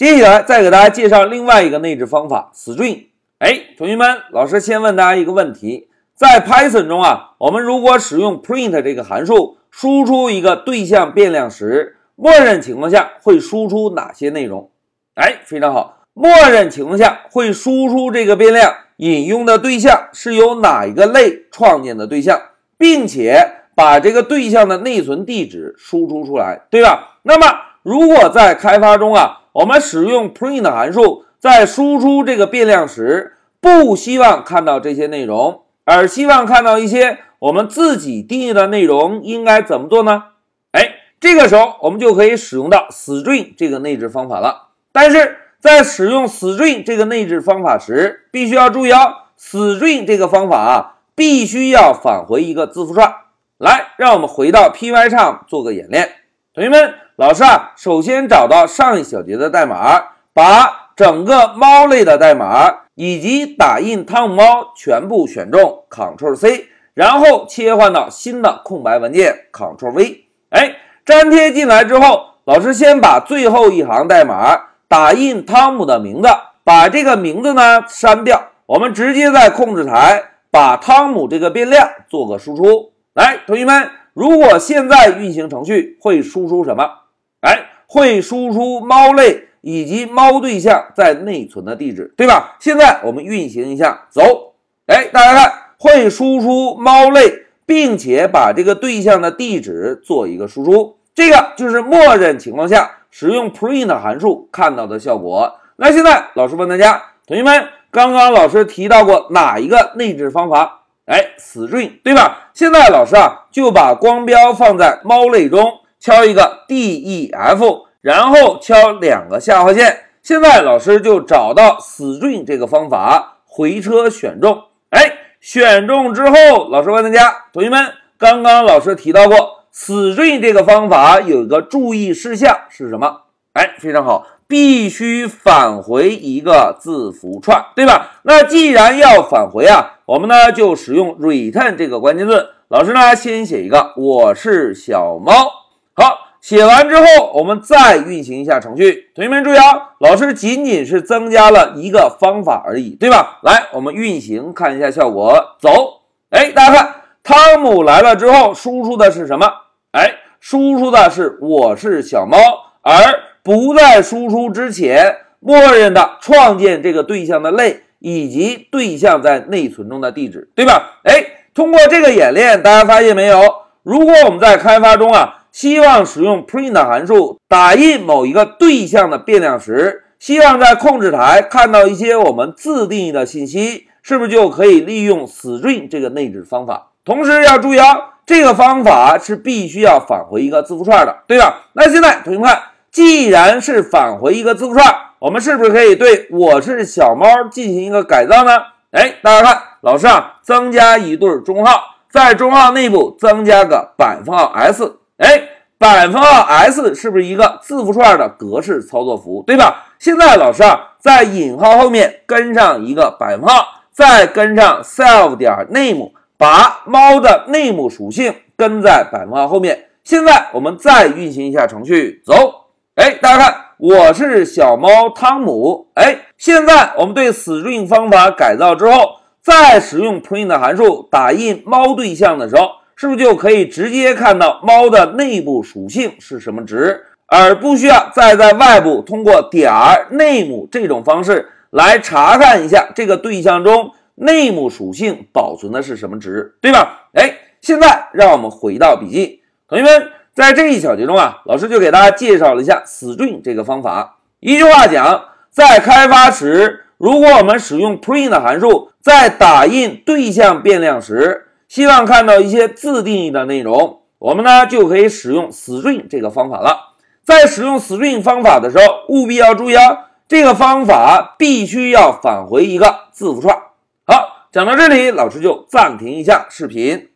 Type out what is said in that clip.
接下来再给大家介绍另外一个内置方法 string。哎，同学们，老师先问大家一个问题：在 Python 中啊，我们如果使用 print 这个函数输出一个对象变量时，默认情况下会输出哪些内容？哎，非常好，默认情况下会输出这个变量引用的对象是由哪一个类创建的对象，并且把这个对象的内存地址输出出来，对吧？那么如果在开发中啊，我们使用 print 函数，在输出这个变量时，不希望看到这些内容，而希望看到一些我们自己定义的内容，应该怎么做呢？哎，这个时候我们就可以使用到 string 这个内置方法了。但是在使用 string 这个内置方法时，必须要注意哦，string 这个方法啊，必须要返回一个字符串。来，让我们回到 Py 上做个演练，同学们。老师啊，首先找到上一小节的代码，把整个猫类的代码以及打印汤姆猫全部选中，Ctrl C，然后切换到新的空白文件，Ctrl V。哎，粘贴进来之后，老师先把最后一行代码打印汤姆的名字，把这个名字呢删掉，我们直接在控制台把汤姆这个变量做个输出。来，同学们，如果现在运行程序会输出什么？哎，会输出猫类以及猫对象在内存的地址，对吧？现在我们运行一下，走。哎，大家看，会输出猫类，并且把这个对象的地址做一个输出，这个就是默认情况下使用 print 函数看到的效果。那现在老师问大家，同学们，刚刚老师提到过哪一个内置方法？哎，string，对吧？现在老师啊就把光标放在猫类中。敲一个 D E F，然后敲两个下划线。现在老师就找到 string 这个方法，回车选中。哎，选中之后，老师问大家，同学们，刚刚老师提到过 string 这个方法有一个注意事项是什么？哎，非常好，必须返回一个字符串，对吧？那既然要返回啊，我们呢就使用 return 这个关键字。老师呢先写一个，我是小猫。写完之后，我们再运行一下程序。同学们注意啊，老师仅仅是增加了一个方法而已，对吧？来，我们运行看一下效果。走，哎，大家看，汤姆来了之后，输出的是什么？哎，输出的是我是小猫，而不在输出之前，默认的创建这个对象的类以及对象在内存中的地址，对吧？哎，通过这个演练，大家发现没有？如果我们在开发中啊。希望使用 print 函数打印某一个对象的变量时，希望在控制台看到一些我们自定义的信息，是不是就可以利用 string 这个内置方法？同时要注意啊，这个方法是必须要返回一个字符串的，对吧？那现在同学们看，既然是返回一个字符串，我们是不是可以对我是小猫进行一个改造呢？哎，大家看，老师啊，增加一对中号，在中号内部增加个百分号 s。哎，百分号 s 是不是一个字符串的格式操作符，对吧？现在老师啊，在引号后面跟上一个百分号，再跟上 self 点 name，把猫的 name 属性跟在百分号后面。现在我们再运行一下程序，走。哎，大家看，我是小猫汤姆。哎，现在我们对 string 方法改造之后，再使用 print 函数打印猫对象的时候。是不是就可以直接看到猫的内部属性是什么值，而不需要再在外部通过点儿 name 这种方式来查看一下这个对象中 name 属性保存的是什么值，对吧？哎，现在让我们回到笔记，同学们，在这一小节中啊，老师就给大家介绍了一下 string 这个方法。一句话讲，在开发时，如果我们使用 print 函数在打印对象变量时，希望看到一些自定义的内容，我们呢就可以使用 string 这个方法了。在使用 string 方法的时候，务必要注意啊，这个方法必须要返回一个字符串。好，讲到这里，老师就暂停一下视频。